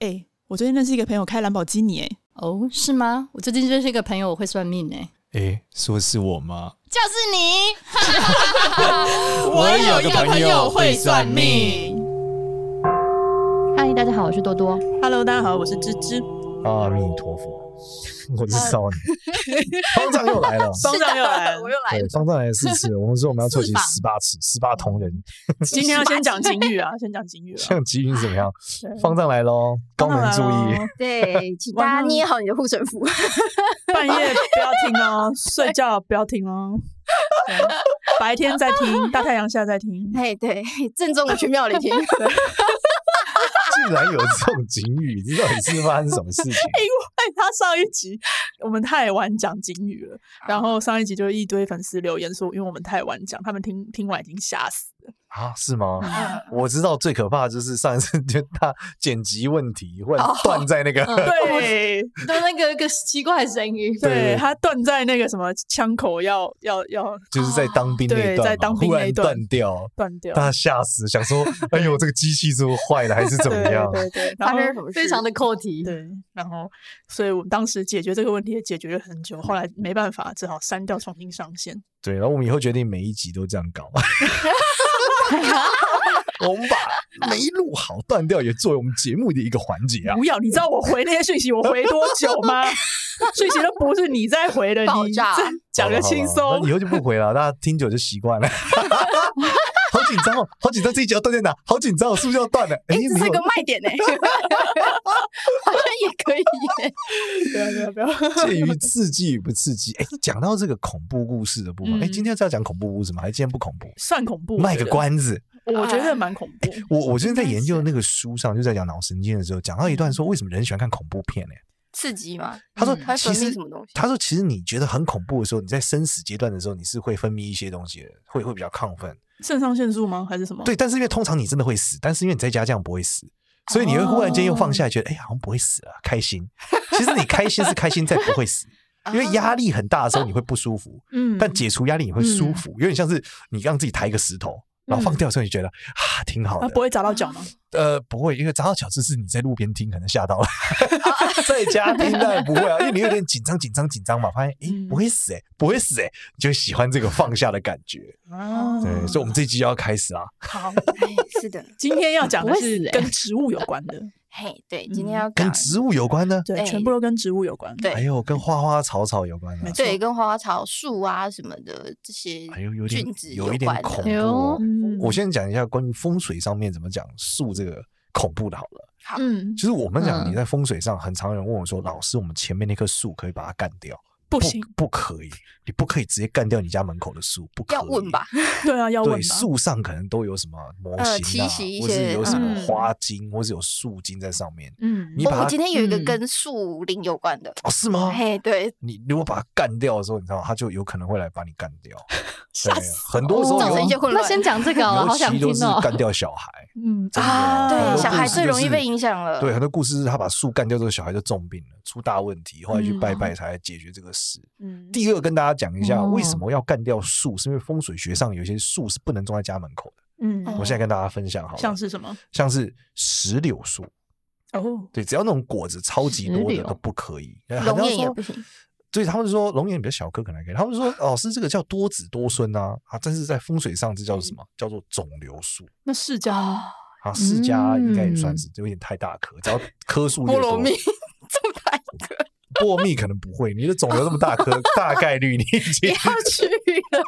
哎，我最近认识一个朋友开兰博基尼，哎，哦，是吗？我最近认识一个朋友，我会算命，哎，哎，说是我吗？就是你。我有一个朋友会算命。嗨，大家好，我是多多。Hello，大家好，我是芝芝。阿弥陀佛。我是少女，方丈又来了，方丈又来了，我又来了。方丈来了四次，我们说我们要凑齐十八次，十八铜人。今天要先讲金玉啊，先讲金玉。像金玉怎么样？方丈来喽，高能注意。对，请大家捏好你的护身符。半夜不要听哦，睡觉不要听哦。白天在听，大太阳下在听。哎，对，正宗的去庙里听。竟然有这种警语，你知道是发生什么事情？因为他上一集我们太晚讲警语了，然后上一集就一堆粉丝留言说，因为我们太晚讲，他们听听完已经吓死。啊，是吗？嗯、我知道最可怕的就是上一次就他剪辑问题，或者断在那个、哦、对，就那个一个奇怪的声音，对，对他断在那个什么枪口要要要，就是在当兵那段，在当兵那段断掉，断掉，他吓死，想说，哎呦，这个机器是不是坏了，还是怎么样？对对，对，然后非常的扣题，对，然后所以我们当时解决这个问题也解决了很久，后来没办法，只好删掉，重新上线。对，然后我们以后决定每一集都这样搞。我们把没录好断掉也作为我们节目的一个环节啊！不要，你知道我回那些讯息我回多久吗？讯息都不是你在回的，爆炸你讲的轻松，那以后就不回了，大家听久就习惯了。好紧张哦，好紧张，这一集要断在哪？好紧张，是不是要断了？哎、欸，这是个卖点呢，好像也可以耶。不要不要不要，介于刺激与不刺激。哎、欸，讲到这个恐怖故事的部分，哎、嗯欸，今天是要讲恐怖故事吗？还是今天不恐怖？算恐怖，卖个关子。我觉得蛮恐怖。我我最近在研究那个书上，就在讲脑神经的时候，讲到一段说，为什么人喜欢看恐怖片呢？刺激吗？他说，其实他说，其实你觉得很恐怖的时候，你在生死阶段的时候，你是会分泌一些东西的，会会比较亢奋。肾上腺素吗？还是什么？对，但是因为通常你真的会死，但是因为你在家这样不会死，所以你会忽然间又放下来，觉得哎、哦欸，好像不会死了，开心。其实你开心是开心在不会死，因为压力很大的时候你会不舒服，嗯，但解除压力你会舒服，有点像是你让自己抬一个石头。然后放掉的时候，你觉得啊，挺好的。不会砸到脚吗？呃，不会，因为砸到脚只是你在路边听，可能吓到了。在家听当然不会啊，因为你有点紧张、紧张、紧张嘛。发现诶，不会死诶，不会死诶，你就喜欢这个放下的感觉。哦，对，所以我们这集要开始啊。好，是的，今天要讲的是跟植物有关的。嘿，对，今天要跟植物有关的，对，全部都跟植物有关。对，还有跟花花草草有关的，对，跟花花草树啊什么的这些，还有有点有一点恐怖。我先讲一下关于风水上面怎么讲树这个恐怖的，好了。好，嗯，其实我们讲你在风水上，很常有人问我说：“老师，我们前面那棵树可以把它干掉？”不行，不可以，你不可以直接干掉你家门口的树，不可以。要问吧？对啊，要问。对，树上可能都有什么模型啊，或是有什么花精，或是有树精在上面。嗯，你把我今天有一个跟树林有关的哦，是吗？嘿，对，你如果把它干掉的时候，你知道它就有可能会来把你干掉。对，很多时候造成一些混乱。那先讲这个，好想听哦。尤其都是干掉小孩，嗯啊，对，小孩最容易被影响了。对，很多故事是他把树干掉之后，小孩就重病了，出大问题，后来去拜拜才解决这个事。嗯。第二，跟大家讲一下为什么要干掉树，是因为风水学上有些树是不能种在家门口的。嗯，我现在跟大家分享好了，像是什么？像是石榴树。哦，对，只要那种果子超级多的都不可以。龙眼也不行。对，他们说龙眼比较小颗，可能还可以。他们说 老师这个叫多子多孙啊，啊，但是在风水上这叫做什么？叫做肿瘤树。那世家啊，世家应该也算是，有点太大颗，只要棵数越多。菠萝蜜 这么大一个。波蜜可能不会，你的肿瘤这么大颗，大概率你已经 要去了。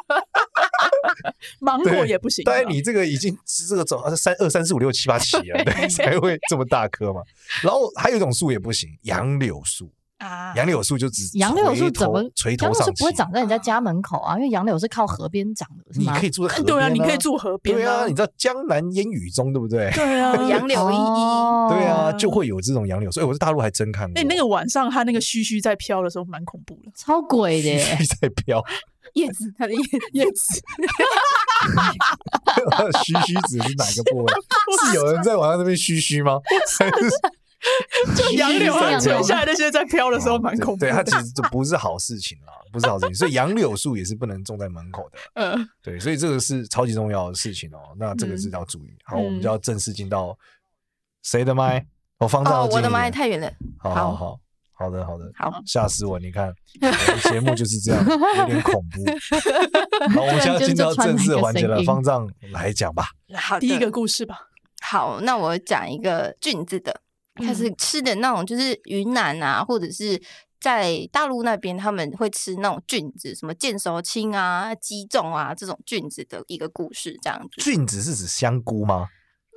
芒果也不行，但是你这个已经是这个肿，三二三四五六七八七了，对，才会这么大颗嘛。然后还有一种树也不行，杨柳树。啊，杨柳树就只杨柳树怎么垂头上？杨柳树不会长在人家家门口啊，因为杨柳是靠河边长的。你可以住在河边，对啊，你可以住河边。对啊，你知道江南烟雨中，对不对？对啊，杨柳依依。对啊，就会有这种杨柳树。所以我在大陆还真看过。哎，那个晚上它那个须须在飘的时候，蛮恐怖的，超鬼的。须须在飘，叶子，它的叶叶子。须须指的是哪个部位？是有人在晚上那边须须吗？就杨柳啊，垂下来那些在飘的时候蛮恐怖的。对，它其实就不是好事情啦，不是好事情。所以杨柳树也是不能种在门口的。嗯，对，所以这个是超级重要的事情哦。那这个是要注意。好，我们就要正式进到谁的麦？我方丈，哦，我的麦太远了。好好好，好的好的，好吓死我！你看，我们节目就是这样，有点恐怖。好，我们现在进到正式环节了，方丈来讲吧。好，第一个故事吧。好，那我讲一个菌子的，它是吃的那种，就是云南啊，或者是在大陆那边他们会吃那种菌子，什么剑手青啊、鸡枞啊这种菌子的一个故事，这样子。菌子是指香菇吗？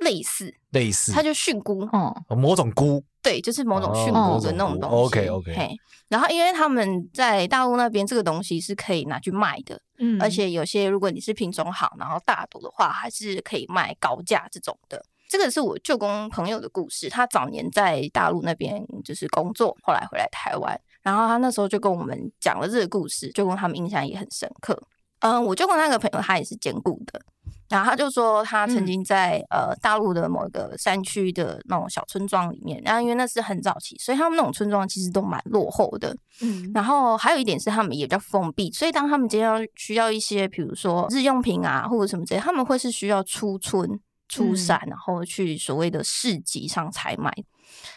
类似，类似，它就菌菇，哦，某种菇，对，就是某种菌菇的那种东西。哦、OK OK。嘿，然后因为他们在大陆那边，这个东西是可以拿去卖的，嗯，而且有些如果你是品种好，然后大朵的话，还是可以卖高价这种的。这个是我舅公朋友的故事，他早年在大陆那边就是工作，后来回来台湾，然后他那时候就跟我们讲了这个故事，舅公他们印象也很深刻。嗯，我舅公那个朋友他也是兼顾的。然后他就说，他曾经在、嗯、呃大陆的某一个山区的那种小村庄里面，然后因为那是很早期，所以他们那种村庄其实都蛮落后的。嗯，然后还有一点是他们也比较封闭，所以当他们今天要需要一些，比如说日用品啊或者什么之类，他们会是需要出村出山，然后去所谓的市集上采买。嗯、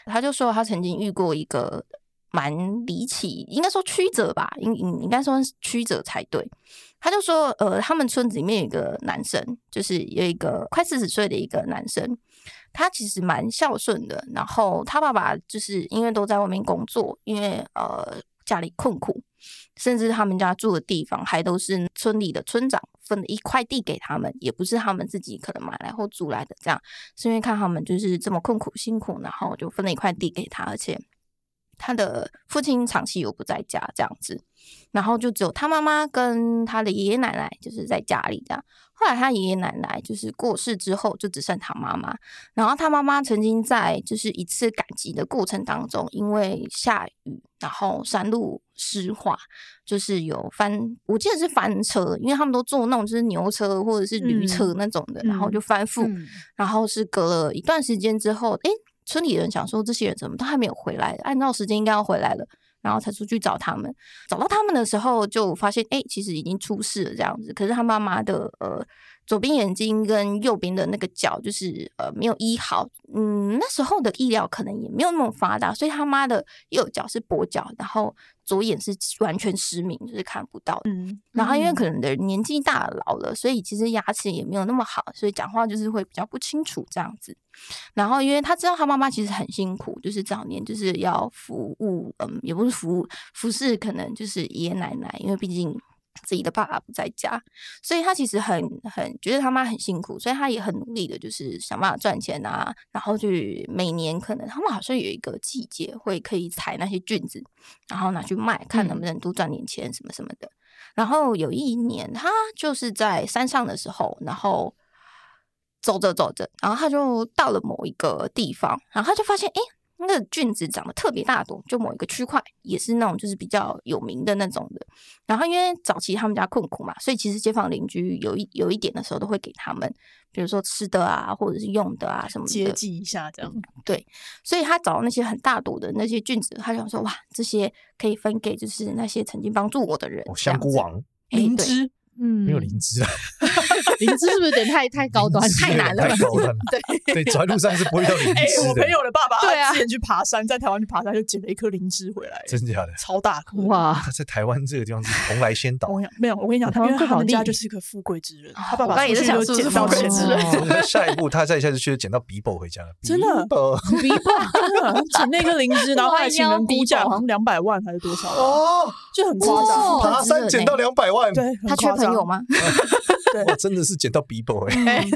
他就说他曾经遇过一个蛮离奇，应该说曲折吧，应应应该说曲折才对。他就说，呃，他们村子里面有一个男生，就是有一个快四十岁的一个男生，他其实蛮孝顺的。然后他爸爸就是因为都在外面工作，因为呃家里困苦，甚至他们家住的地方还都是村里的村长分了一块地给他们，也不是他们自己可能买来或租来的，这样。是因为看他们就是这么困苦辛苦，然后就分了一块地给他，而且他的父亲长期又不在家，这样子。然后就只有他妈妈跟他的爷爷奶奶就是在家里这样。后来他爷爷奶奶就是过世之后，就只剩他妈妈。然后他妈妈曾经在就是一次赶集的过程当中，因为下雨，然后山路湿滑，就是有翻，我记得是翻车，因为他们都坐那种就是牛车或者是驴车那种的，嗯、然后就翻覆。嗯、然后是隔了一段时间之后，诶，村里人想说这些人怎么都还没有回来，按照时间应该要回来了。然后才出去找他们，找到他们的时候就发现，哎，其实已经出事了这样子。可是他妈妈的呃左边眼睛跟右边的那个脚就是呃没有医好，嗯，那时候的医疗可能也没有那么发达，所以他妈的右脚是跛脚，然后左眼是完全失明，就是看不到。嗯，然后因为可能的年纪大了老了，所以其实牙齿也没有那么好，所以讲话就是会比较不清楚这样子。然后，因为他知道他妈妈其实很辛苦，就是早年就是要服务，嗯，也不是服务，服侍可能就是爷爷奶奶，因为毕竟自己的爸爸不在家，所以他其实很很觉得他妈很辛苦，所以他也很努力的，就是想办法赚钱啊，然后去每年可能他们好像有一个季节会可以采那些菌子，然后拿去卖，看能不能多赚点钱什么什么的。然后有一年，他就是在山上的时候，然后。走着走着，然后他就到了某一个地方，然后他就发现，哎，那个菌子长得特别大朵，就某一个区块也是那种就是比较有名的那种的。然后因为早期他们家困苦嘛，所以其实街坊邻居有一有一点的时候都会给他们，比如说吃的啊，或者是用的啊什么的，接济一下这样。对，所以他找到那些很大朵的那些菌子，他想说，哇，这些可以分给就是那些曾经帮助我的人。哦，香菇王，灵芝。嗯，没有灵芝啊，灵芝是不是有点太太高端，太难了？太高端了。对 对，走在路上是不会遇到灵芝的。我朋友的爸爸，对啊，之前去爬山，在台湾去爬山，就捡了一颗灵芝回来。真的假的？超大颗哇！他在台湾这个地方是蓬莱仙岛。没有，我跟你讲，因为他们家就是一个富贵之人，他爸爸也是捡到富贵之人。下一步，他再下次去捡到比伯回家了。真的，比伯 捡那颗灵芝，然后还请人估价，好像两百万还是多少？哦，就很夸张。爬山捡到两百万，对，他缺朋友吗？我真的是捡到 Bible 哎，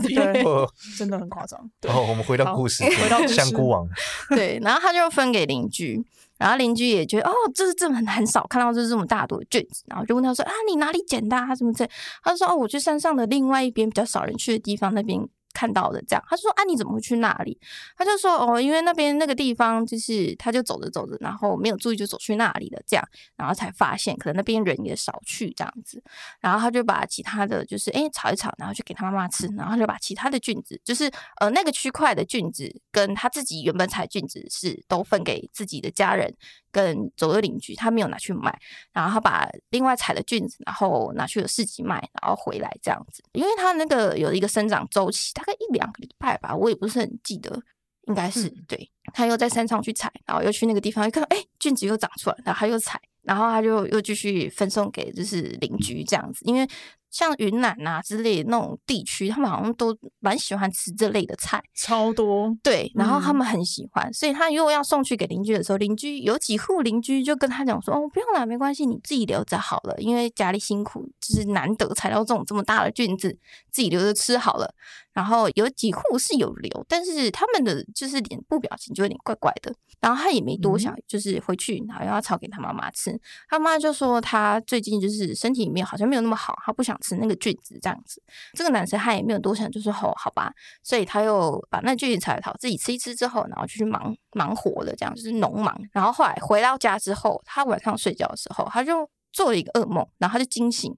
真的很夸张。然后我们回到故事，回到香菇王。对，然后他就分给邻居，然后邻居也觉得哦，这是这么很很少看到这是这么大朵的菌子，然后就问他说啊，你哪里捡的？啊？什么这？他就说哦，我去山上的另外一边比较少人去的地方那边。看到的这样，他就说啊，你怎么会去那里？他就说哦，因为那边那个地方就是，他就走着走着，然后没有注意就走去那里了，这样，然后才发现可能那边人也少去这样子，然后他就把其他的就是哎炒一炒，然后就给他妈妈吃，然后就把其他的菌子，就是呃那个区块的菌子跟他自己原本采菌子是都分给自己的家人。跟左右邻居，他没有拿去卖，然后他把另外采的菌子，然后拿去了市集卖，然后回来这样子，因为他那个有一个生长周期，大概一两个礼拜吧，我也不是很记得，应该是、嗯、对。他又在山上去采，然后又去那个地方，一看到哎，菌子又长出来，然后他又采，然后他就又继续分送给就是邻居这样子，因为。像云南啊之类的那种地区，他们好像都蛮喜欢吃这类的菜，超多。对，然后他们很喜欢，嗯、所以他如果要送去给邻居的时候，邻居有几户邻居就跟他讲说：“哦，不用了，没关系，你自己留着好了，因为家里辛苦，就是难得采到这种这么大的菌子，自己留着吃好了。”然后有几户是有留，但是他们的就是脸部表情就有点怪怪的。然后他也没多想，就是回去然后要炒给他妈妈吃。他妈就说他最近就是身体里面好像没有那么好，他不想吃那个菌子这样子。这个男生他也没有多想，就说好好吧。所以他又把那菌子采了，自己吃一吃之后，然后就去忙忙活了，这样就是农忙。然后后来回到家之后，他晚上睡觉的时候，他就做了一个噩梦，然后他就惊醒。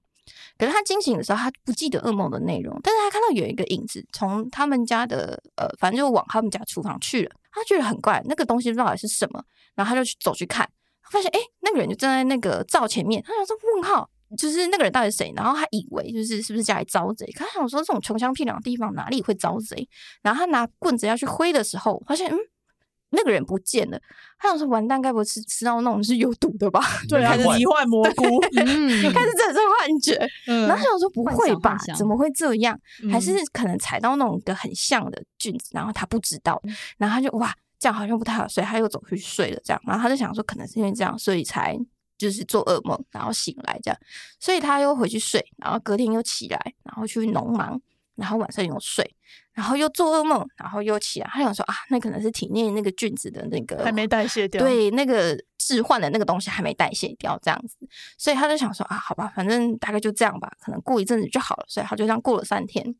可是他惊醒的时候，他不记得噩梦的内容，但是他看到有一个影子从他们家的呃，反正就往他们家厨房去了。他觉得很怪，那个东西到底是什么？然后他就去走去看，发现哎，那个人就站在那个灶前面。他想说问号，就是那个人到底是谁？然后他以为就是是不是家里遭贼？他想说这种穷乡僻壤的地方哪里会遭贼？然后他拿棍子要去挥的时候，发现嗯。那个人不见了，他想说完蛋，该不会是吃到那种是有毒的吧？对，还是迷幻蘑菇，嗯，开始这这幻觉。嗯、然后他想说不会吧？怎么会这样？嗯、还是可能踩到那种的很像的菌子，然后他不知道。然后他就哇，这样好像不太好，所以他又走去睡了。这样，然后他就想说，可能是因为这样，所以才就是做噩梦，然后醒来这样。所以他又回去睡，然后隔天又起来，然后去农忙。然后晚上又睡，然后又做噩梦，然后又起来。他想说啊，那可能是体内那个菌子的那个还没代谢掉，对，那个置换的那个东西还没代谢掉，这样子。所以他就想说啊，好吧，反正大概就这样吧，可能过一阵子就好了。所以他就这样过了三天。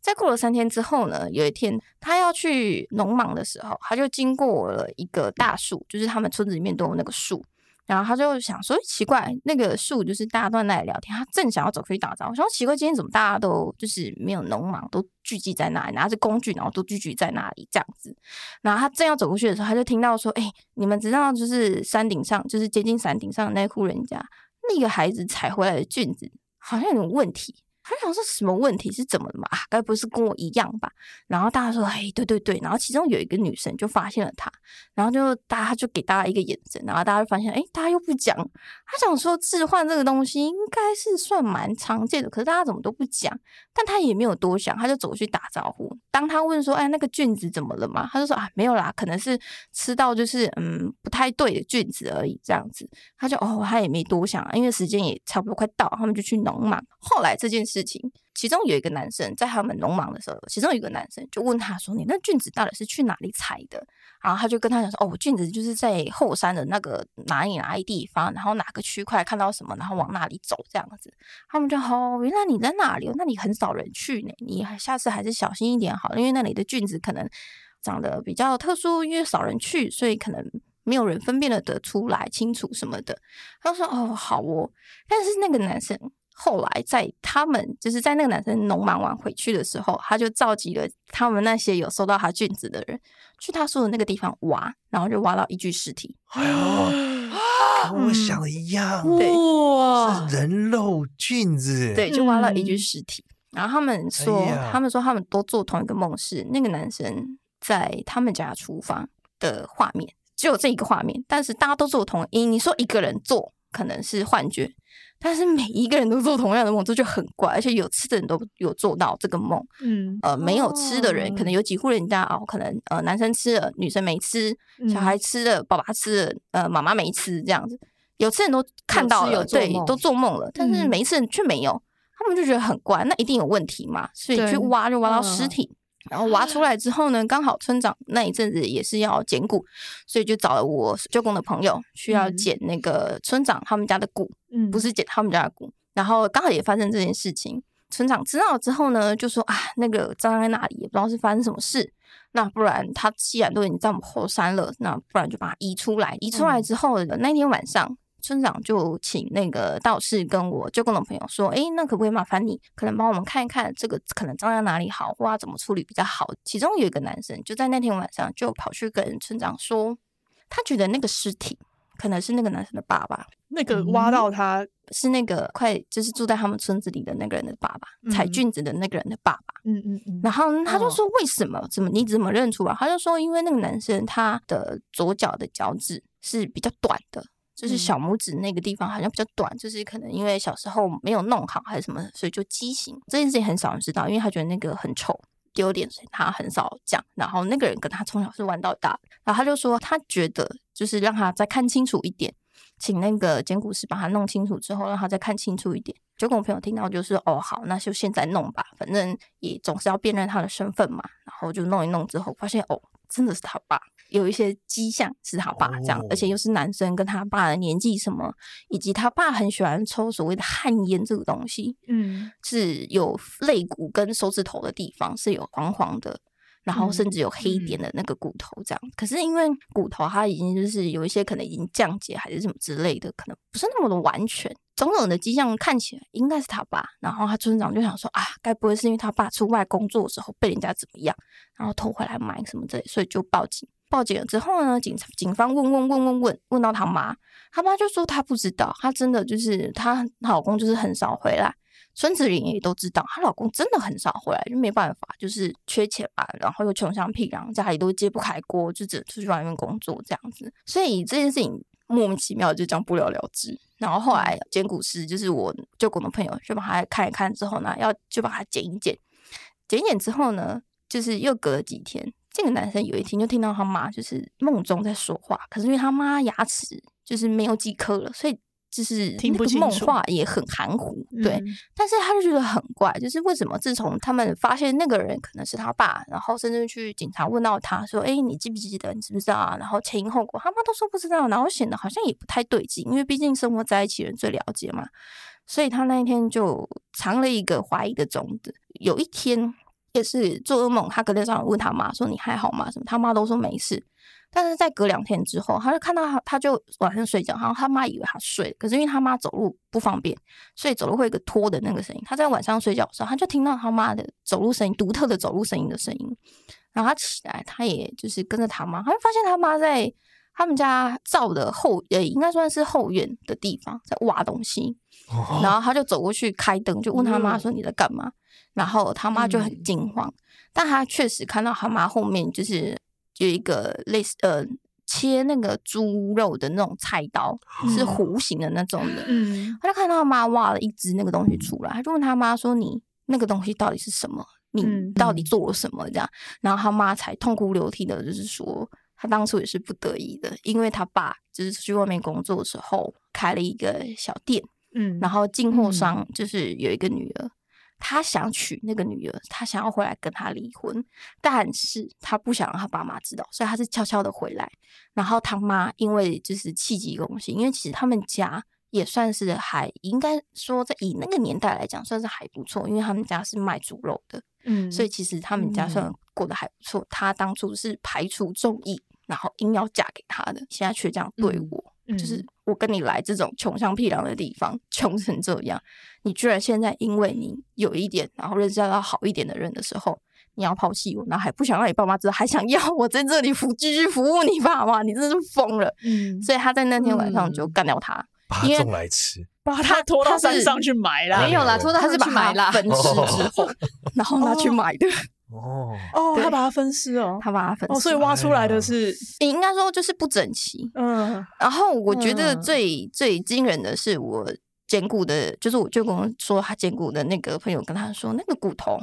在过了三天之后呢，有一天他要去农忙的时候，他就经过了一个大树，就是他们村子里面都有那个树。然后他就想说，奇怪，那个树就是大家都在那里聊天，他正想要走出去打招呼，我说奇怪，今天怎么大家都就是没有农忙，都聚集在那里，拿着工具，然后都聚集在那里这样子。然后他正要走过去的时候，他就听到说，哎，你们知道就是山顶上，就是接近山顶上的那户人家，那个孩子采回来的菌子好像有问题。他想说什么问题是怎么了嘛？该不是跟我一样吧？然后大家说，哎，对对对。然后其中有一个女生就发现了他，然后就大家就给大家一个眼神，然后大家就发现，哎，大家又不讲。他想说置换这个东西应该是算蛮常见的，可是大家怎么都不讲？但他也没有多想，他就走去打招呼。当他问说，哎，那个菌子怎么了嘛？他就说啊，没有啦，可能是吃到就是嗯不太对的菌子而已，这样子。他就哦，他也没多想，因为时间也差不多快到，他们就去农忙。后来这件事。事情，其中有一个男生在他们农忙的时候，其中有一个男生就问他说：“你那菌子到底是去哪里采的？”然后他就跟他讲说：“哦，菌子就是在后山的那个哪里哪里地方，然后哪个区块看到什么，然后往那里走这样子。”他们就哦，原来你在哪里，那里很少人去呢。你下次还是小心一点好，因为那里的菌子可能长得比较特殊，因为少人去，所以可能没有人分辨得得出来清楚什么的。他说：“哦，好哦。”但是那个男生。后来，在他们就是在那个男生农忙完回去的时候，他就召集了他们那些有收到他菌子的人，去他说的那个地方挖，然后就挖到一具尸体。哎呦，跟我想的一样，嗯、对，是人肉菌子，对，就挖到一具尸体。然后他们说，哎、他们说他们都做同一个梦，是那个男生在他们家厨房的画面，只有这一个画面，但是大家都做同一。你说一个人做可能是幻觉。但是每一个人都做同样的梦，这就很怪。而且有吃的人都有做到这个梦，嗯，呃，没有吃的人，可能有几户人家哦，可能呃，男生吃了，女生没吃，小孩吃了，爸爸吃了，呃，妈妈没吃，这样子。有吃人都看到了，对，都做梦了，但是没吃人却没有，他们就觉得很怪，那一定有问题嘛，所以去挖就挖到尸体。然后挖出来之后呢，刚好村长那一阵子也是要捡骨，所以就找了我舅公的朋友，需要捡那个村长他们家的骨，嗯，不是捡他们家的骨。然后刚好也发生这件事情，村长知道之后呢，就说啊，那个葬在那里，也不知道是发生什么事。那不然他既然都已经在我们后山了，那不然就把他移出来。移出来之后，的、那天晚上。村长就请那个道士跟我舅公的朋友说：“哎，那可不可以麻烦你，可能帮我们看一看这个可能葬在哪里好，或者怎么处理比较好？”其中有一个男生就在那天晚上就跑去跟村长说，他觉得那个尸体可能是那个男生的爸爸。那个挖到他、嗯、是那个快就是住在他们村子里的那个人的爸爸，采、嗯、菌子的那个人的爸爸。嗯嗯嗯。然后他就说：“为什么？怎么你怎么认出来？”他就说：“因为那个男生他的左脚的脚趾是比较短的，就是小拇指那个地方好像比较短，就是可能因为小时候没有弄好还是什么，所以就畸形。这件事情很少人知道，因为他觉得那个很丑。”丢脸，所以他很少讲。然后那个人跟他从小是玩到大，然后他就说他觉得就是让他再看清楚一点，请那个捡骨师把他弄清楚之后，让他再看清楚一点。结果我朋友听到就是哦好，那就现在弄吧，反正也总是要辨认他的身份嘛。然后就弄一弄之后，发现哦真的是他爸。有一些迹象是他爸这样，而且又是男生，跟他爸的年纪什么，以及他爸很喜欢抽所谓的旱烟这个东西，嗯，是有肋骨跟手指头的地方是有黄黄的，然后甚至有黑点的那个骨头这样。可是因为骨头它已经就是有一些可能已经降解还是什么之类的，可能不是那么的完全。种种的迹象看起来应该是他爸，然后他村长就想说啊，该不会是因为他爸出外工作的时候被人家怎么样，然后偷回来买什么之类，所以就报警。报警了之后呢，警察警方问问问问问问到他妈，他妈就说他不知道，他真的就是她老公就是很少回来，村子里也都知道，她老公真的很少回来，就没办法，就是缺钱吧，然后又穷乡僻壤，家里都揭不开锅，就只能出去外面工作这样子，所以这件事情莫名其妙就这样不了了之。然后后来捡骨师就是我舅公的朋友，就把他看一看之后呢，要就把他剪一剪，剪一剪之后呢，就是又隔了几天。这个男生有一天就听到他妈就是梦中在说话，可是因为他妈牙齿就是没有几颗了，所以就是那个梦话也很含糊。对、嗯，但是他就觉得很怪，就是为什么自从他们发现那个人可能是他爸，然后甚至去警察问到他说：“哎，你记不记得？你知不知道啊？”然后前因后果，他妈都说不知道，然后显得好像也不太对劲，因为毕竟生活在一起人最了解嘛。所以他那一天就藏了一个怀疑的种子。有一天。也是做噩梦，他隔天早上问他妈说：“你还好吗？”什么？他妈都说没事。但是在隔两天之后，他就看到他，他就晚上睡觉，然后他妈以为他睡了，可是因为他妈走路不方便，所以走路会有一个拖的那个声音。他在晚上睡觉的时候，他就听到他妈的走路声音，独特的走路声音的声音。然后他起来，他也就是跟着他妈，他就发现他妈在他们家灶的后，呃，应该算是后院的地方，在挖东西。然后他就走过去开灯，就问他妈说：“你在干嘛？”然后他妈就很惊慌，嗯、但他确实看到他妈后面就是有一个类似呃切那个猪肉的那种菜刀，嗯、是弧形的那种的。嗯，他就看到他妈挖了一只那个东西出来，他就问他妈说：“你那个东西到底是什么？你到底做了什么？”这样，然后他妈才痛哭流涕的，就是说他当初也是不得已的，因为他爸就是去外面工作的时候开了一个小店，嗯，然后进货商就是有一个女儿。他想娶那个女儿，他想要回来跟他离婚，但是他不想让他爸妈知道，所以他是悄悄的回来。然后他妈因为就是气急攻心，因为其实他们家也算是还应该说在以那个年代来讲算是还不错，因为他们家是卖猪肉的，嗯，所以其实他们家算过得还不错。他当初是排除众议，然后硬要嫁给他的，现在却这样对我。嗯就是我跟你来这种穷乡僻壤的地方，穷成这样，你居然现在因为你有一点，然后认识到好一点的人的时候，你要抛弃我，然后还不想让你爸妈知道，还想要我在这里服继续服务你爸妈，你真是疯了。嗯，所以他在那天晚上就干掉他，把他种来吃，把他拖到山上去埋了。没有啦，拖到他是把他分尸之后，然后拿去埋的。哦。哦，他把它分尸哦，他把它分尸，哦，所以挖出来的是，你应该说就是不整齐。嗯，然后我觉得最、嗯、最惊人的是，我捡骨的，就是我舅公说他捡骨的那个朋友跟他说，那个骨头，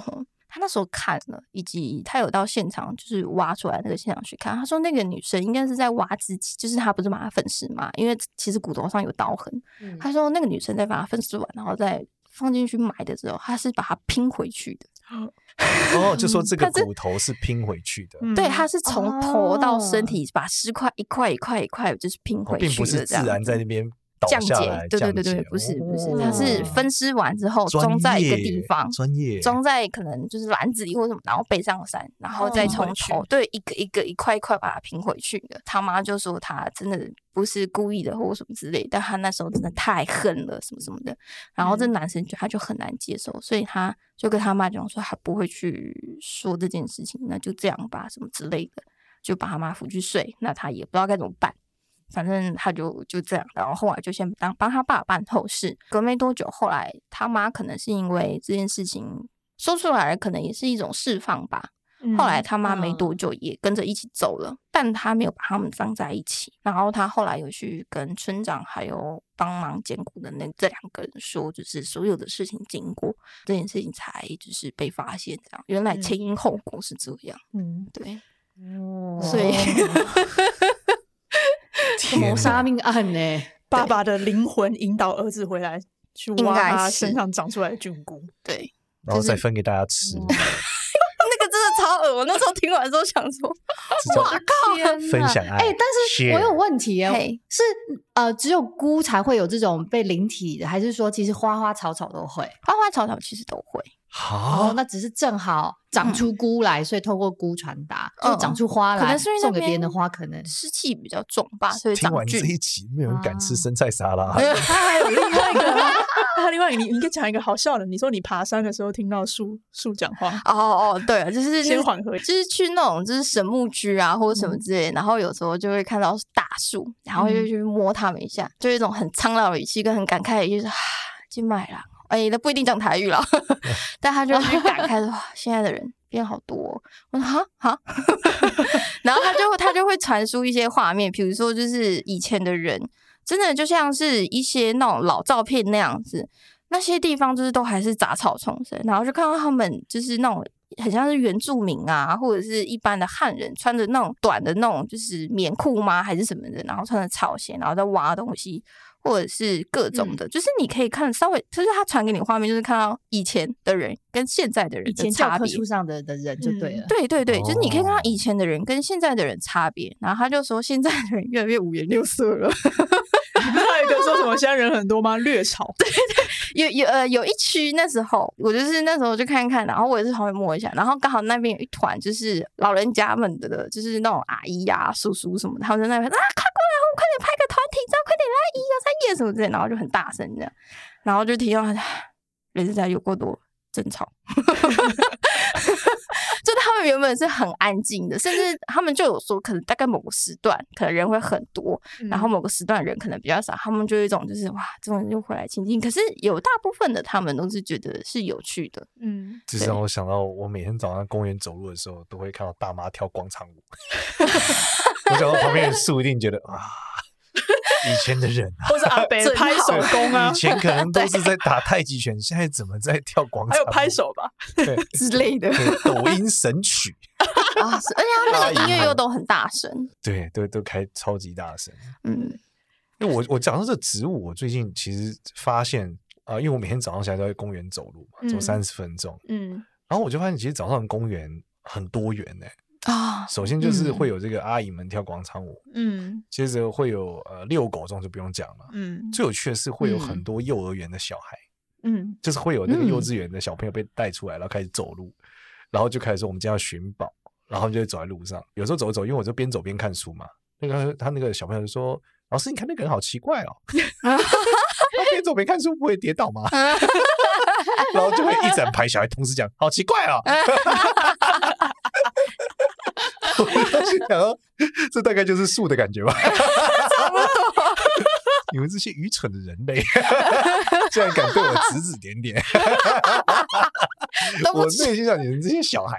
他那时候看了，以及他有到现场，就是挖出来那个现场去看，他说那个女生应该是在挖自己，就是他不是把它分尸嘛，因为其实骨头上有刀痕。嗯、他说那个女生在把它分尸完，然后再放进去埋的时候，他是把它拼回去的。哦，就说这个骨头是拼回去的，对，它是从头到身体把尸块一块一块一块就是拼回去的，并不是自然在那边。降解，对对对对，不是不是，它是分尸完之后装在一个地方，专业装在可能就是篮子里或什么，然后背上山，然后再从头对一个一个一块一块把它拼回去的。他妈就说他真的不是故意的或什么之类，但他那时候真的太恨了什么什么的。然后这男生就他就很难接受，所以他就跟他妈讲说他不会去说这件事情，那就这样吧，什么之类的，就把他妈扶去睡。那他也不知道该怎么办。反正他就就这样，然后后来就先当帮他爸办后事。隔没多久，后来他妈可能是因为这件事情说出来，可能也是一种释放吧。后来他妈没多久也跟着一起走了，嗯、但他没有把他们葬在一起。然后他后来有去跟村长还有帮忙捡骨的那这两个人说，就是所有的事情经过这件事情才就是被发现这样。原来前因后果是这样。嗯，对。哦，所以 谋杀命案呢？爸爸的灵魂引导儿子回来去挖他身上长出来的菌菇，对，然后再分给大家吃。超恶！我那时候听完之后想说，哇靠！分享爱。哎、欸，但是我有问题耶，Hey. 是呃，只有菇才会有这种被灵体的，还是说其实花花草草都会？花花草草其实都会。好，那只是正好长出菇来，所以透过菇传达，就长出花来。可能是送给别人的花，可能湿气比较重吧，所以长菌。听完这一集，没有人敢吃生菜沙拉。他 还有另外一个，他 另外，你你应该讲一个好笑的。你说你爬山的时候听到树树讲话。哦哦，对啊，就是先缓和，就是去那种就是神木区啊，或者什么之类，然后有时候就会看到大树，然后就去摸它们一下，就一种很苍老的语气跟很感慨的语气，说啊，去买了。哎，那不一定讲台语了，但他就去感慨说：“现在的人变好多哦。”我说：“哈哈。”然后他就他就会传输一些画面，比如说就是以前的人，真的就像是一些那种老照片那样子，那些地方就是都还是杂草丛生，然后就看到他们就是那种很像是原住民啊，或者是一般的汉人，穿着那种短的那种就是棉裤吗，还是什么的，然后穿着草鞋，然后在挖东西。或者是各种的，嗯、就是你可以看稍微，就是他传给你画面，就是看到以前的人跟现在的人的差别。以前教科书上的的人就对了，嗯、对对对，就是你可以看到以前的人跟现在的人差别。哦、然后他就说，现在的人越来越五颜六色了。你不知道有一个说什么现在人很多吗？略潮。对对，有有呃有一区那时候，我就是那时候就看看，然后我也是稍微摸一下，然后刚好那边有一团就是老人家们的，就是那种阿姨呀、啊、叔叔什么的，他们在那边啊，快过来，我们快点拍一二三。什么之类，然后就很大声这样，然后就提到人家有过多争吵，就他们原本是很安静的，甚至他们就有说，可能大概某个时段可能人会很多，嗯、然后某个时段人可能比较少，他们就有一种就是哇，这种人又回来亲近。可是有大部分的他们都是觉得是有趣的，嗯，这让我想到我每天早上公园走路的时候，都会看到大妈跳广场舞，我想到旁边的树一定觉得啊。以前的人啊，或是阿北拍手功啊，以前可能都是在打太极拳，现在怎么在跳广场？还有拍手吧，对。之类的。抖音神曲。啊，而且他们的音乐又都很大声，对，都都开超级大声。嗯，因为我我讲到这植物，我最近其实发现啊，因为我每天早上起来都在公园走路嘛，走三十分钟，嗯，然后我就发现其实早上的公园很多元呢。啊，首先就是会有这个阿姨们跳广场舞，嗯，接着会有呃遛狗这种就不用讲了，嗯，最有趣的是会有很多幼儿园的小孩，嗯，就是会有那个幼稚园的小朋友被带出来，然后开始走路，然后就开始说我们今天要寻宝，然后就会走在路上，有时候走一走，因为我就边走边看书嘛，那个他那个小朋友就说：“老师，你看那个人好奇怪哦，他边走边看书不会跌倒吗？”然后就会一整排小孩同时讲：“好奇怪哦。” 我就想说，这大概就是树的感觉吧。差不多。你们这些愚蠢的人类，竟然敢对我指指点点。我内心想，你们这些小孩。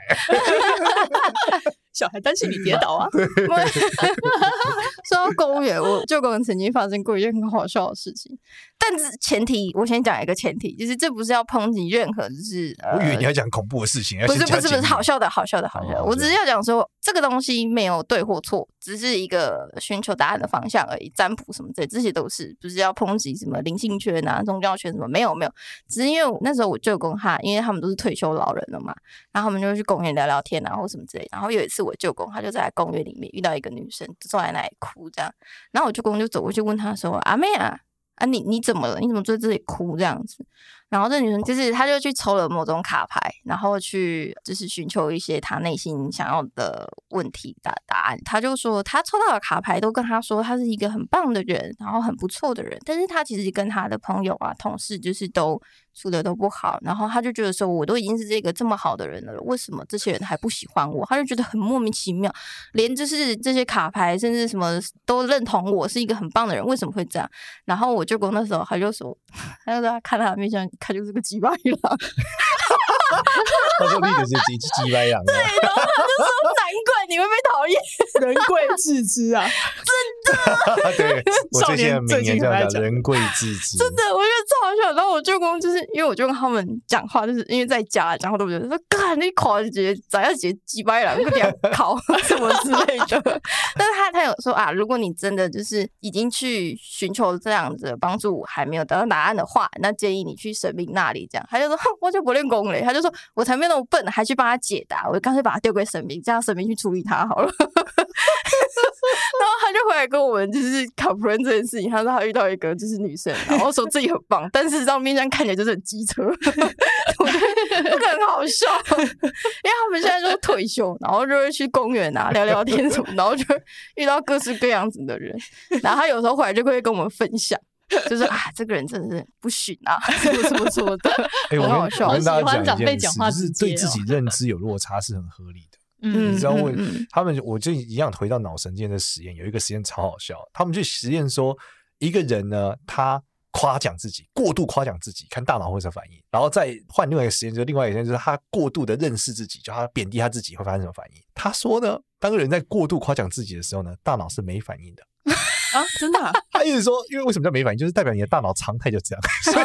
小孩担心你跌倒啊！说到公园，我舅公曾经发生过一件很好笑的事情，但是前提我先讲一个前提，就是这不是要抨击任何，就是我以为你要讲恐怖的事情，不是不是不是好笑的好笑的好笑的，我只是要讲说这个东西没有对或错，只是一个寻求答案的方向而已。占卜什么这，这些都是不是要抨击什么灵性圈啊、宗教圈什么？没有没有，只是因为那时候我舅公他，因为他们都是退休老人了嘛，然后他们就会去公园聊聊天啊，或什么之类。然后有一次。我舅公他就在公园里面遇到一个女生坐在那里哭这样，然后我舅公就走过去问他说：“阿妹啊，啊你你怎么了？你怎么在这里哭这样子？”然后这女生就是，她就去抽了某种卡牌，然后去就是寻求一些她内心想要的问题的答案。她就说，她抽到的卡牌都跟她说，她是一个很棒的人，然后很不错的人。但是她其实跟她的朋友啊、同事就是都处的都不好。然后他就觉得说，我都已经是这个这么好的人了，为什么这些人还不喜欢我？他就觉得很莫名其妙，连就是这些卡牌甚至什么都认同我是一个很棒的人，为什么会这样？然后我就跟那时候他就说，他就说他看他面相。他就是个鸡巴狼，他说你就是鸡鸡巴狼，对，然后他就说难怪你会被讨厌，人贵自知啊，真的，对，我最近名言叫讲人贵自知，真的，我觉得超好笑。然后我舅公就是因为我就跟他们讲话，就是因为在家讲话都不觉得说，干你考姐咋样姐鸡巴狼，快点考什么之类的。但是他他有说啊，如果你真的就是已经去寻求这样子的帮助，还没有得到答案的话，那建议你去。神明那里这样，他就说我就不练功他就说我才没那么笨，还去帮他解答，我干脆把他丢给神明，这样神明去处理他好了。然后他就回来跟我们就是考普恩这件事情，他说他遇到一个就是女生，然后说自己很棒，但是让面相看起来就是很机车，我觉得很好笑，因为他们现在就退休，然后就会去公园啊聊聊天什么，然后就遇到各式各样子的人，然后他有时候回来就会跟我们分享。就是啊，这个人真的是不行啊，什么什么什么的，哎、欸，我跟我跟大家讲一件事，话就是对自己认 知有落差是很合理的。嗯，你知道为他们，我就一样回到脑神经的实验，有一个实验超好笑，他们去实验说，一个人呢，他夸奖自己，过度夸奖自己，看大脑会什么反应，然后再换另外一个实验，就是另外一个实验，就是他过度的认识自己，就他贬低他自己会发生什么反应？他说呢，当人在过度夸奖自己的时候呢，大脑是没反应的。啊，真的、啊？他一直说，因为为什么叫没反应，就是代表你的大脑常态就这样，所以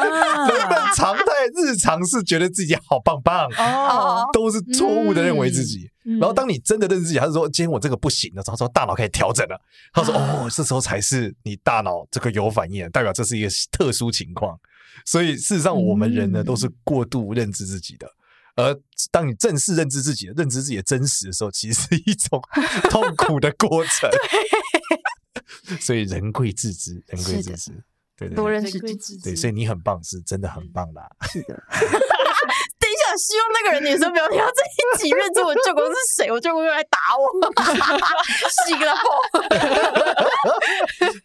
原本常态日常是觉得自己好棒棒，哦，都是错误的认为自己。嗯、然后当你真的认识自己，他是说今天我这个不行了，然后说大脑开始调整了。他说哦，这时候才是你大脑这个有反应，代表这是一个特殊情况。所以事实上，我们人呢都是过度认知自己的。而当你正式认知自己的、认知自己的真实的时候，其实是一种 痛苦的过程。所以人贵自知，人贵自知，对对，多认识自己。对，所以你很棒，是真的很棒啦。是的。希望那个人女生不要听到这一集，认出我舅公是谁，我舅公又来打我。洗个头。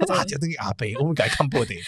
他讲那个阿伯，我们改看破的。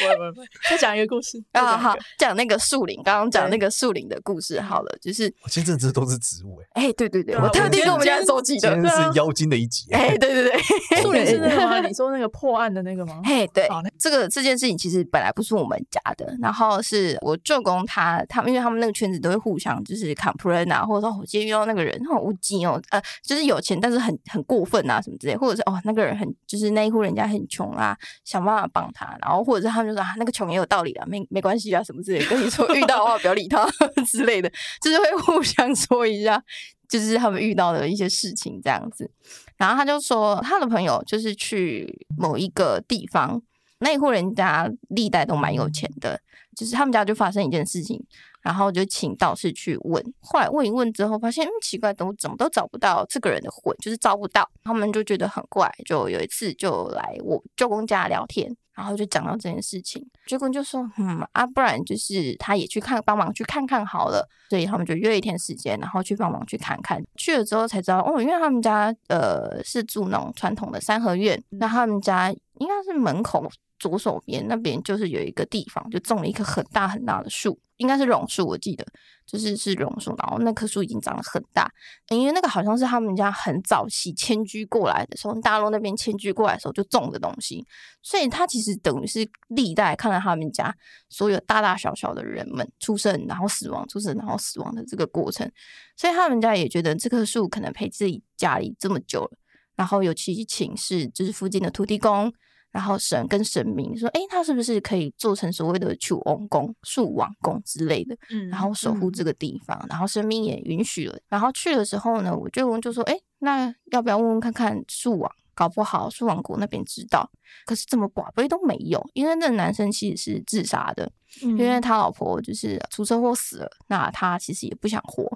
不不不，再讲一个故事啊！好，讲那个树林，刚刚讲那个树林的故事。好了，就是我今天这都是植物哎，哎，对对对，我特地跟我们家收集的，今天是妖精的一集。哎，对对对，树林是那个吗？你说那个破案的那个吗？嘿，对，这个这件事情其实本来不是我们家的，然后是我舅公他他们，因为他们那个圈子都会互相就是 complain 啊，或者说我今天遇到那个人很无稽哦，呃，就是有钱但是很很过分啊什么之类，或者是哦那个人很就是那一户人家很穷啊，想办法帮他，然后或者是他们就说啊那个穷也有道理啊，没没关系啊什么之类，跟你说遇到的话不要理他 之类的，就是会互相说一下，就是他们遇到的一些事情这样子。然后他就说他的朋友就是去某一个地方，那一户人家历代都蛮有钱的，就是他们家就发生一件事情。然后就请道士去问，后来问一问之后，发现嗯奇怪，都怎么都找不到这个人的魂，就是招不到。他们就觉得很怪，就有一次就来我舅公家聊天，然后就讲到这件事情。舅公就说：“嗯啊，不然就是他也去看，帮忙去看看好了。”所以他们就约一天时间，然后去帮忙去看看。去了之后才知道，哦，因为他们家呃是住那种传统的三合院，那他们家应该是门口。左手边那边就是有一个地方，就种了一棵很大很大的树，应该是榕树，我记得就是是榕树。然后那棵树已经长得很大，因为那个好像是他们家很早期迁居过来的时候，大陆那边迁居过来的时候就种的东西，所以它其实等于是历代看到他们家所有大大小小的人们出生，然后死亡，出生然后死亡的这个过程，所以他们家也觉得这棵树可能陪自己家里这么久了，然后有去请示就是附近的土地公。然后神跟神明说：“哎，他是不是可以做成所谓的楚王宫、树王宫之类的？嗯，然后守护这个地方。嗯、然后神明也允许了。然后去的时候呢，我舅公就说：‘哎，那要不要问问看看树王？搞不好树王国那边知道。’可是怎么寡杯都没有，因为那个男生其实是自杀的，嗯、因为他老婆就是出车祸死了。那他其实也不想活，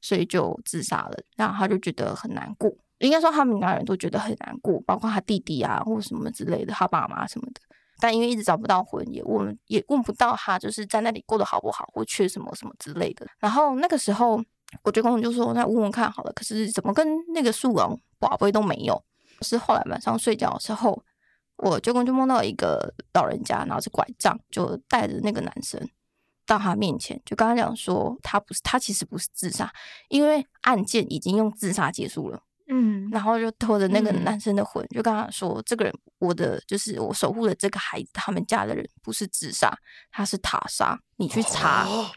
所以就自杀了。然后他就觉得很难过。”应该说，他们家人都觉得很难过，包括他弟弟啊，或什么之类的，他爸妈什么的。但因为一直找不到魂，也问也问不到他，就是在那里过得好不好，或缺什么什么之类的。然后那个时候，我舅公就说：“那问问看好了。”可是怎么跟那个树王宝贝都没有。是后来晚上睡觉的时候，我舅公就梦到一个老人家拿着拐杖，就带着那个男生到他面前，就跟他讲说：“他不是，他其实不是自杀，因为案件已经用自杀结束了。”嗯，然后就拖着那个男生的魂，嗯、就跟他说：“这个人，我的就是我守护的这个孩子，他们家的人不是自杀，他是他杀。你去查，哦、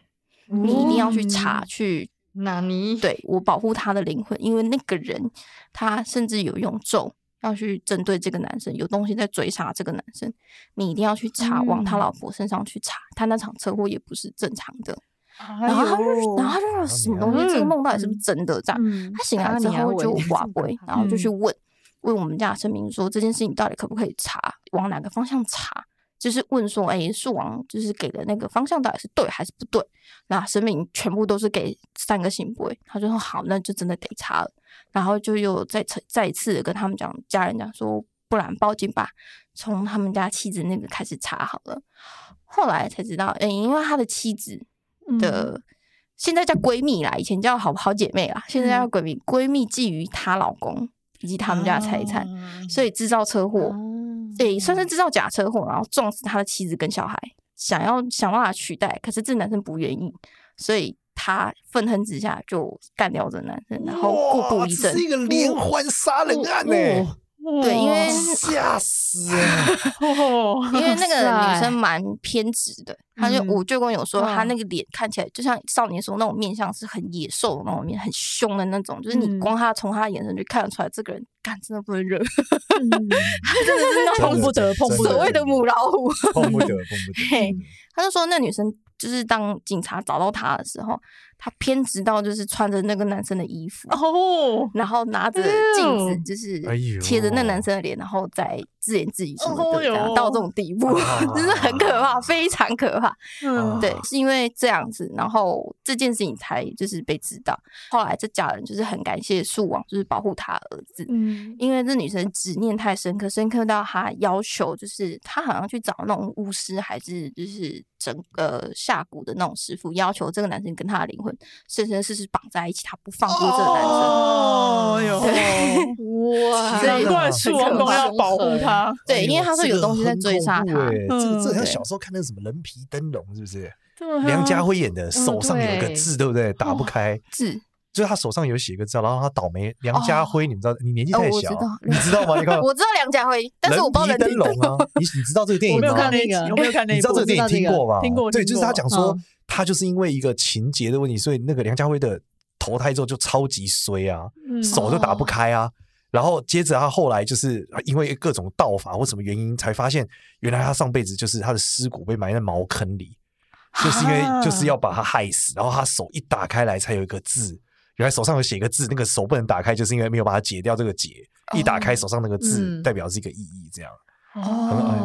你一定要去查，去哪里？对，我保护他的灵魂，因为那个人他甚至有用咒要去针对这个男生，有东西在追杀这个男生，你一定要去查，往他老婆身上去查，他那场车祸也不是正常的。”然后他就，然后他就说什么东西？这个梦到底是不是真的？这样，他醒来之后就挂归，然后就去问问我们家的神明说，这件事情到底可不可以查，往哪个方向查？就是问说，哎，树王就是给的那个方向到底是对还是不对？那神明全部都是给三个信杯，他就说好，那就真的得查了。然后就又再再一次跟他们讲，家人讲说，不然报警吧，从他们家妻子那个开始查好了。后来才知道，哎，因为他的妻子。的现在叫闺蜜啦，以前叫好好姐妹啦，现在叫闺蜜。闺蜜觊觎她老公以及他们家的财产，所以制造车祸，对，算是制造假车祸，然后撞死他的妻子跟小孩，想要想办法取代，可是这男生不愿意，所所以他愤恨之下就干掉这男生，然后故布一阵，这是一个连环杀人案呢。对，因为吓死了，因为那个女生蛮偏执的，她就我舅公有说，她那个脸看起来就像少年时候那种面相，是很野兽的那种面，很凶的那种，就是你光他从他的眼神就看得出来，这个人干真的不能惹，他真的是那种碰不得碰不得。所谓的母老虎，碰不得碰不得。他就说那女生就是当警察找到他的时候。他偏执到就是穿着那个男生的衣服，哦，然后拿着镜子，就是贴着那男生的脸，然后再自言自语什么的，到这种地步，真的很可怕，非常可怕。嗯，对，是因为这样子，然后这件事情才就是被知道。后来这家人就是很感谢树王，就是保护他儿子。嗯，因为这女生执念太深刻，深刻到她要求，就是她好像去找那种巫师，还是就是整个下蛊的那种师傅，要求这个男生跟他的灵魂。生生世世绑在一起，他不放过这个男生。哦哟，哇！难怪树王公要保护他。对，因为他说有东西在追杀他。这这像小时候看那个什么人皮灯笼，是不是？梁家辉演的，手上有个字，对不对？打不开字，就是他手上有写一个字，然后他倒霉。梁家辉，你们知道？你年纪太小，你知道吗？你看，我知道梁家辉，但是我不知道人皮灯笼啊。你你知道这个电影吗？我没有看那个，我没有看那个。你知道这个电影听过吗？听过。对，就是他讲说。他就是因为一个情节的问题，所以那个梁家辉的投胎之后就超级衰啊，嗯、手就打不开啊。然后接着他后来就是因为各种道法或什么原因，才发现原来他上辈子就是他的尸骨被埋在茅坑里，就是因为就是要把他害死。然后他手一打开来才有一个字，原来手上有写一个字，那个手不能打开，就是因为没有把它解掉这个结。一打开手上那个字，代表是一个意义，这样。哦，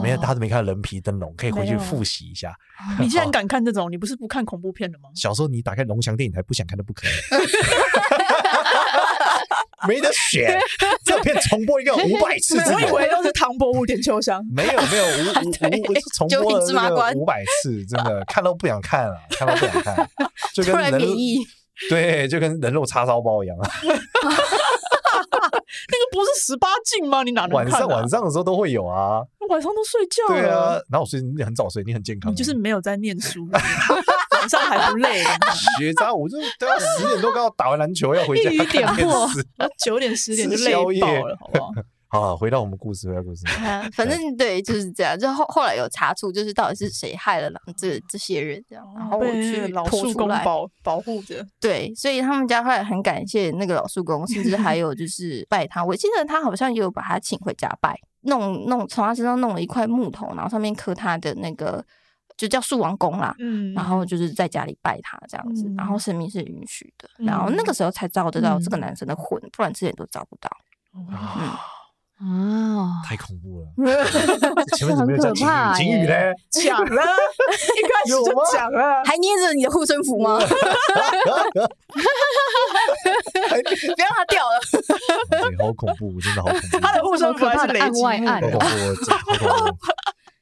没有，大家都没看《人皮灯笼》，可以回去复习一下。你竟然 敢看这种，你不是不看恐怖片的吗？小时候你打开龙翔电影台，不想看都不可以。没得选，这片重播应该有 五百次。我以为都是唐伯虎点秋香。没有没有，五五重播了这个五百次，真的看都不想看了，看都不想看，就跟人对，就跟人肉叉烧包一样啊。那个不是十八禁吗？你哪能看？晚上晚上的时候都会有啊。晚上都睡觉。对啊，然后我睡，你很早睡，你很健康。你就是没有在念书，晚上还不累。学渣，我就都要十点多刚好打完篮球要回家 一点过，九点十点就累爆了，好不好？好，回到我们故事，回到故事。反正对就是这样，就后后来有查出，就是到底是谁害了这这些人，这样，然后我去老树公保保护着。对，所以他们家后来很感谢那个老树公，甚至还 有就是拜他。我记得他好像也有把他请回家拜，弄弄从他身上弄了一块木头，然后上面刻他的那个，就叫树王公啦。嗯，然后就是在家里拜他这样子，然后神明是允许的，然后那个时候才招得到这个男生的魂，不然之前都找不到。嗯。啊，太恐怖了！前面怎么没有讲警语？警语嘞？讲了，一开始就讲了，还捏着你的护身符吗？不要让它掉了！好恐怖，真的好恐怖！他的护身符还是雷击，好恐怖，好恐怖！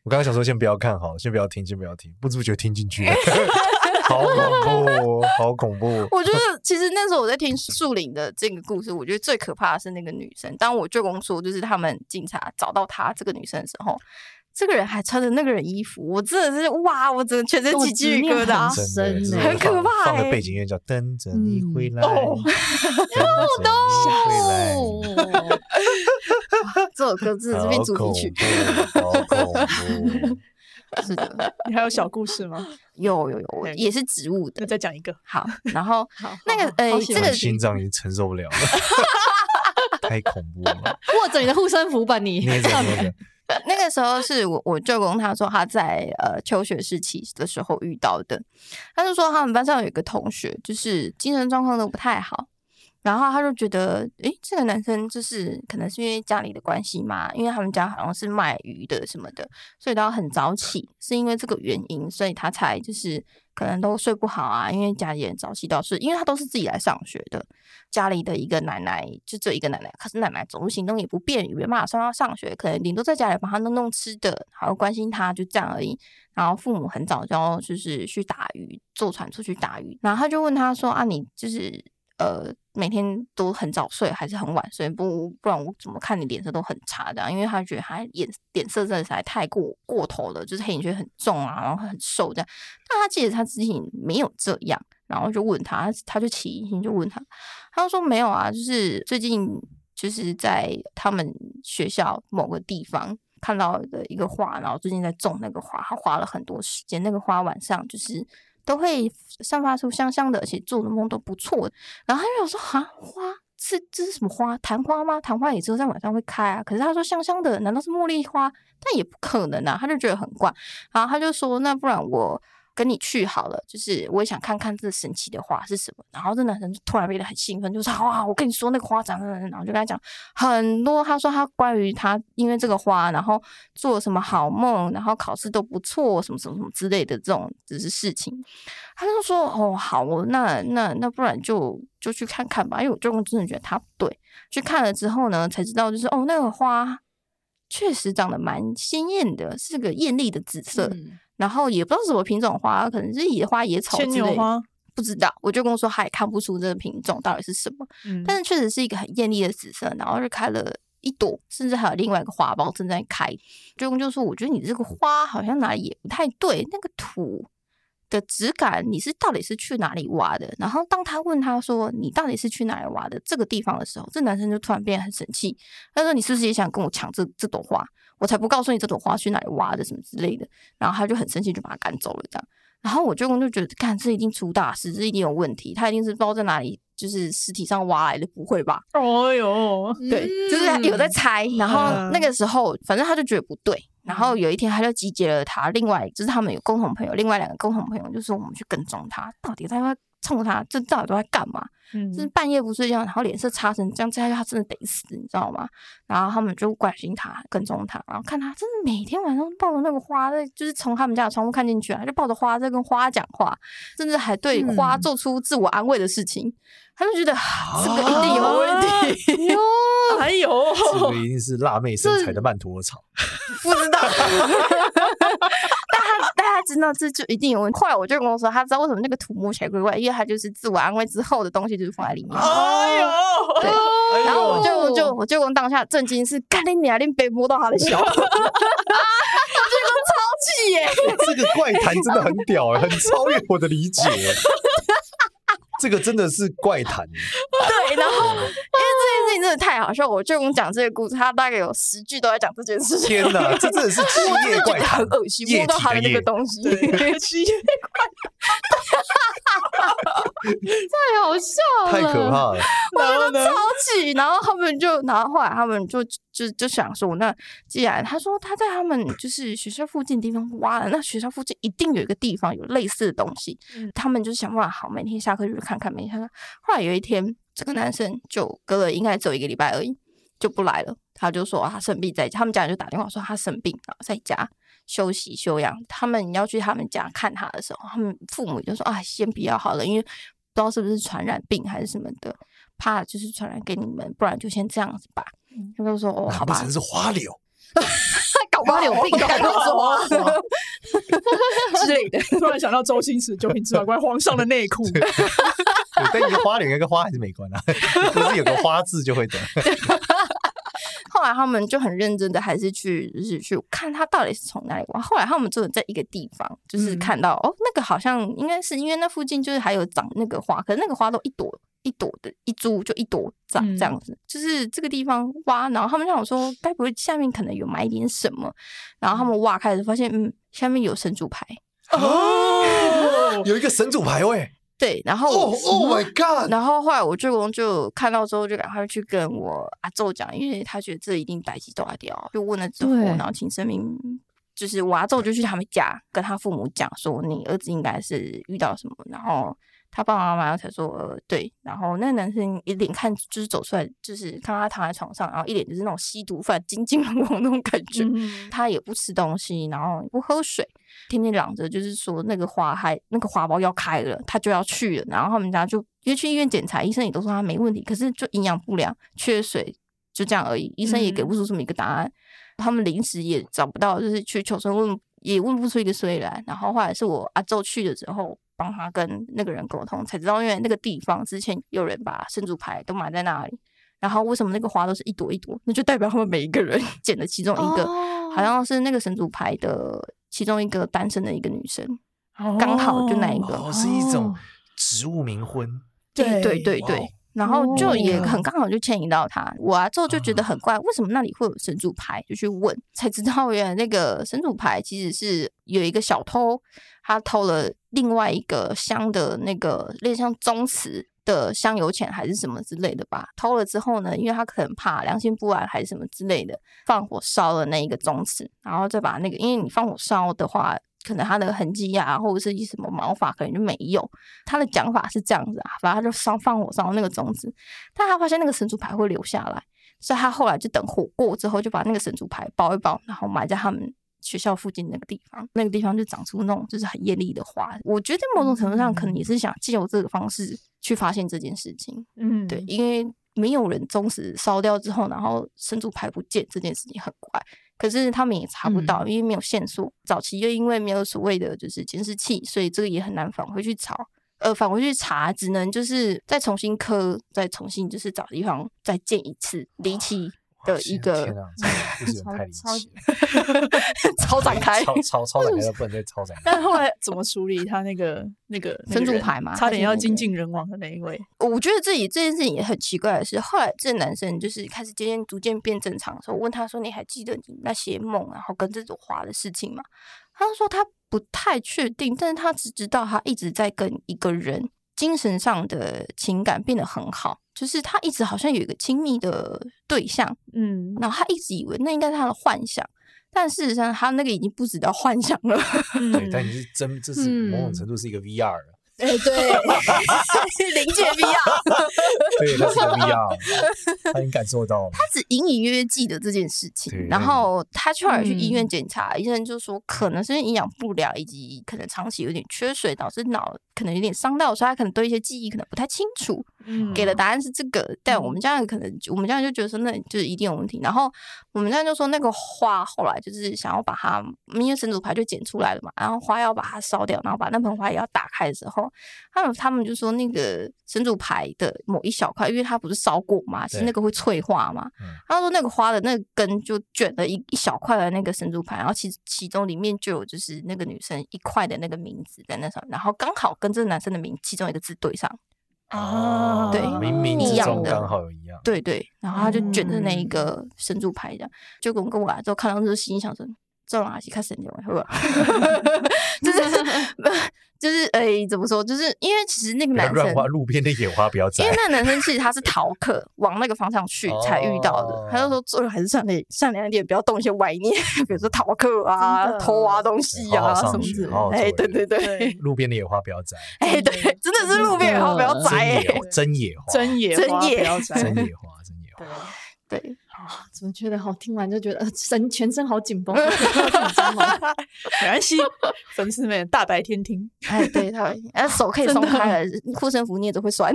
我刚刚想说，先不要看好，先不要听，先不要听，不知不觉听进去了，好恐怖，好恐怖。我觉得其实那时候我在听树林的这个故事，我觉得最可怕的是那个女生。当我舅公说，就是他们警察找到她这个女生的时候。这个人还穿着那个人衣服，我真的是哇！我真的全身起鸡皮疙瘩，很可怕。放个背景音乐叫《等着你回来》等着你回来。这首歌真的是变主题曲，好恐怖。是的，你还有小故事吗？有 有有，也是植物的。再讲一个。好，然后那个呃，这个心脏已经承受不了了，太恐怖了。握着你的护身符吧，你。那个时候是我我舅公他说他在呃求学时期的时候遇到的，他就说他们班上有一个同学就是精神状况都不太好，然后他就觉得诶，这个男生就是可能是因为家里的关系嘛，因为他们家好像是卖鱼的什么的，所以都要很早起，是因为这个原因，所以他才就是。可能都睡不好啊，因为家里人早起到是，因为他都是自己来上学的。家里的一个奶奶就只有一个奶奶，可是奶奶走路行动也不便，没办法送他上学，可能顶多在家里帮他弄弄吃的，还要关心他，就这样而已。然后父母很早就要就是去打鱼，坐船出去打鱼。然后他就问他说：“啊，你就是。”呃，每天都很早睡还是很晚睡？不不然我怎么看你脸色都很差的？因为他觉得他眼脸色真的实在太过过头了，就是黑眼圈很重啊，然后很瘦这样。但他记得他之前没有这样，然后就问他，他就起疑心就问他，他就说没有啊，就是最近就是在他们学校某个地方看到的一个花，然后最近在种那个花，他花了很多时间，那个花晚上就是。都会散发出香香的，而且做的梦都不错。然后他就说：“啊，花是这是什么花？昙花吗？昙花也只有在晚上会开啊。可是他说香香的，难道是茉莉花？但也不可能啊。他就觉得很怪。然后他就说：那不然我。”跟你去好了，就是我也想看看这神奇的花是什么。然后这男生就突然变得很兴奋，就说：“哇，我跟你说那个花长……”然后就跟他讲很多，他说他关于他因为这个花，然后做什么好梦，然后考试都不错，什么什么什么之类的这种只是事情。他就说：“哦，好，那那那不然就就去看看吧。”因为我舅公真的觉得他不对，去看了之后呢，才知道就是哦，那个花确实长得蛮鲜艳的，是个艳丽的紫色。然后也不知道是什么品种花，可能是野花、野草之类花，不知道。我就跟我说，他也看不出这个品种到底是什么，嗯、但是确实是一个很艳丽的紫色，然后就开了一朵，甚至还有另外一个花苞正在开。舅公就说：“我觉得你这个花好像哪里也不太对，那个土的质感，你是到底是去哪里挖的？”然后当他问他说：“你到底是去哪里挖的这个地方的时候，这男生就突然变得很生气，他说：“你是不是也想跟我抢这这朵花？”我才不告诉你这朵花去哪里挖的什么之类的，然后他就很生气，就把他赶走了。这样，然后我舅公就觉得，看，这一定出大事，这一定有问题，他一定是不知道在哪里，就是尸体上挖来的，不会吧？哦哟，对，就是有在猜。然后那个时候，反正他就觉得不对。然后有一天，他就集结了他另外，就是他们有共同朋友，另外两个共同朋友，就是我们去跟踪他，到底他冲他，这到底都在干嘛？嗯，就是半夜不睡觉，然后脸色差成这样，这下他真的得死，你知道吗？然后他们就关心他，跟踪他，然后看他真的每天晚上抱着那个花在，就是从他们家的窗户看进去啊，他就抱着花在跟花讲话，甚至还对花做出自我安慰的事情。嗯、他就觉得这个一定有问题哟，还有这个一定是辣妹身材的曼陀罗草，不知道。他知道这就一定有问题。后来我就跟我说，他知道为什么那个土摸起来怪怪，因为他就是自我安慰之后的东西就是放在里面。哎呦，对。然后我就我就我就跟当下震惊是，干你娘，你被摸到他的小，个超气耶！这个怪谈真的很屌哎，很超越我的理解。这个真的是怪谈。对，然后因为这件事情真的太好笑，我就跟你讲这个故事，他大概有十句都在讲这件事情。天哪，这真的是 七夜怪谈，很恶心，摸到他的那个东西。七夜怪谈，太好笑了，太可怕了，我觉得超气。然后他们就，然后后来他们就就就想说，那既然他说他在他们就是学校附近地方挖了，那学校附近一定有一个地方有类似的东西，他们就想办法好，每天下课就看。看每天看看，后来有一天，这个男生就隔了应该只有一个礼拜而已，就不来了。他就说他生病在家，他们家人就打电话说他生病啊，在家休息休养。他们要去他们家看他的时候，他们父母就说啊，先不要好了，因为不知道是不是传染病还是什么的，怕就是传染给你们，不然就先这样子吧。他就说哦，好吧，是花柳。搞瓜有病，敢跟我说话之类的。突然想到周星驰《九品芝麻官》皇上的内裤。但你花脸跟花还是没关啊，不是有个花字就会得。后来他们就很认真的，还是去就是去看他到底是从哪里挖。后来他们就在一个地方，就是看到、嗯、哦，那个好像应该是因为那附近就是还有长那个花，可是那个花都一朵一朵的，一株就一朵长这样子。嗯、就是这个地方挖，然后他们就想说，该不会下面可能有埋一点什么？然后他们挖开始发现，嗯，下面有神主牌哦，有一个神主牌位。对，然后哦，Oh my God！然后后来我舅公就看到之后，就赶快去跟我阿昼讲，因为他觉得这一定代志大条，就问了之后，然后请神明，就是我阿祖就去他们家跟他父母讲说，你儿子应该是遇到什么，然后。他爸爸妈妈才说，呃，对，然后那个男生一脸看就是走出来，就是看到他躺在床上，然后一脸就是那种吸毒犯、精精龙龙那种感觉。嗯、他也不吃东西，然后不喝水，天天嚷着就是说那个花还那个花苞要开了，他就要去了。然后他们家就因为去医院检查，医生也都说他没问题，可是就营养不良、缺水，就这样而已。医生也给不出这么一个答案，嗯、他们临时也找不到，就是去求生问也问不出一个所以然。然后后来是我阿周去了之后。帮他跟那个人沟通，才知道因为那个地方之前有人把神主牌都埋在那里，然后为什么那个花都是一朵一朵？那就代表他们每一个人 捡了其中一个，哦、好像是那个神主牌的其中一个单身的一个女生，哦、刚好就那一个，哦、是一种植物冥婚，对对对对。然后就也很刚好就牵引到他，我啊之后就觉得很怪，为什么那里会有神主牌？就去问，才知道原来那个神主牌其实是有一个小偷，他偷了另外一个香的那个类似像宗祠的香油钱还是什么之类的吧。偷了之后呢，因为他可能怕良心不安还是什么之类的，放火烧了那一个宗祠，然后再把那个，因为你放火烧的话。可能他的痕迹啊，或者是一什么毛发，可能就没有。他的讲法是这样子啊，反正他就烧放火烧那个种子，但他发现那个神主牌会留下来，所以他后来就等火过之后，就把那个神主牌包一包，然后埋在他们学校附近那个地方。那个地方就长出那种就是很艳丽的花。我觉得某种程度上可能也是想借由这个方式去发现这件事情。嗯，对，因为没有人宗祠烧掉之后，然后神主牌不见这件事情很怪。可是他们也查不到，因为没有线索。嗯、早期又因为没有所谓的就是监视器，所以这个也很难返回去查。呃，返回去查，只能就是再重新刻，再重新就是找地方再建一次离奇的一个。天啊，这个太离奇了，超展开，超超超展开，不能再超展开。但后来怎么处理他那个那个分组牌嘛？差点要精尽人亡的那一位。我觉得自己这件事情也很奇怪的是，后来这男生就是开始渐渐逐渐变正常的时候，我问他说：“你还记得你那些梦，然后跟这朵花的事情吗？”他说他不太确定，但是他只知道他一直在跟一个人精神上的情感变得很好。就是他一直好像有一个亲密的对象，嗯，然后他一直以为那应该是他的幻想，但事实上他那个已经不止到幻想了。嗯、对，但你是真，这是某种程度是一个 VR 了。哎，对，临界 VR，对，他是个 VR，他已经感受到了。他只隐隐约约记得这件事情，然后他后来去医院检查，医生就说可能是营养不良，以及可能长期有点缺水，导致脑可能有点伤到，所以他可能对一些记忆可能不太清楚。嗯，给的答案是这个，但我们家人可能，我们家人就觉得说那就是一定有问题。然后我们家人就说那个花后来就是想要把它，因为神主牌就剪出来了嘛，然后花要把它烧掉，然后把那盆花也要打开的时候。他们他们就说那个神主牌的某一小块，因为它不是烧过嘛，其实那个会脆化嘛。他说那个花的那个根就卷了一一小块的那个神主牌，然后其其中里面就有就是那个女生一块的那个名字在那上，然后刚好跟这个男生的名其中一个字对上。哦，对，冥冥之中刚好有一样。对对，然后他就卷着那一个神主牌这样，就跟我跟我来之后看到这个心想说。这种东西看神经，是吧？就是 就是哎、欸，怎么说？就是因为其实那个男生乱花路边的野花不要摘，因为那个男生其实他是逃课往那个方向去才遇到的。哦、他就说做人还是善良善良一点，不要动一些歪念，比如说逃课啊、偷啊东西啊什么之类。哎，对对对，路边的野花不要摘。哎、欸，对，真的是路边野花不要摘、欸，真野花，真野真野不要摘，真野花，真野花。对。啊，怎么觉得好？听完就觉得神全身好紧绷，没关系，粉丝们大白天听。哎，对他，哎，手可以松开了，护身符捏着会酸。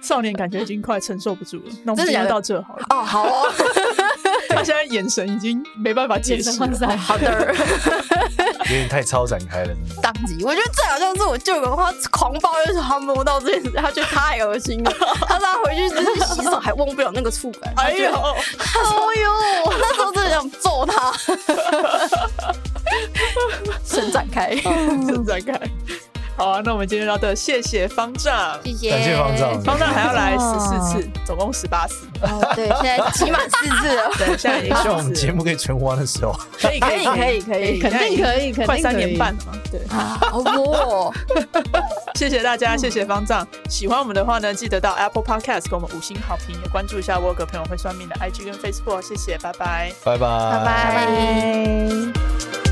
少年感觉已经快承受不住了，那我们今天到这好了。哦，好哦。现在眼神已经没办法解释了。好的，有点太超展开了。当即，我觉得最好像是我舅公，他狂抱怨说他摸到这件事，他觉得太恶心了。他说他回去就是洗手还忘不了那个触感。哎呦，哎呦，那时候真的想揍他。伸展开，伸展开。好啊，那我们今天聊的，谢谢方丈，谢谢，感谢方丈，方丈还要来十四次，总共十八次。哦对，现在起码四次了。对，现在已经希望我们节目可以存活的时候，可以，可以，可以，可以，肯定可以，可以快三年半了嘛。对啊，好多。谢谢大家，谢谢方丈。喜欢我们的话呢，记得到 Apple Podcast 给我们五星好评，也关注一下我有个朋友会算命的 IG 跟 Facebook。谢谢，拜拜，拜拜，拜拜。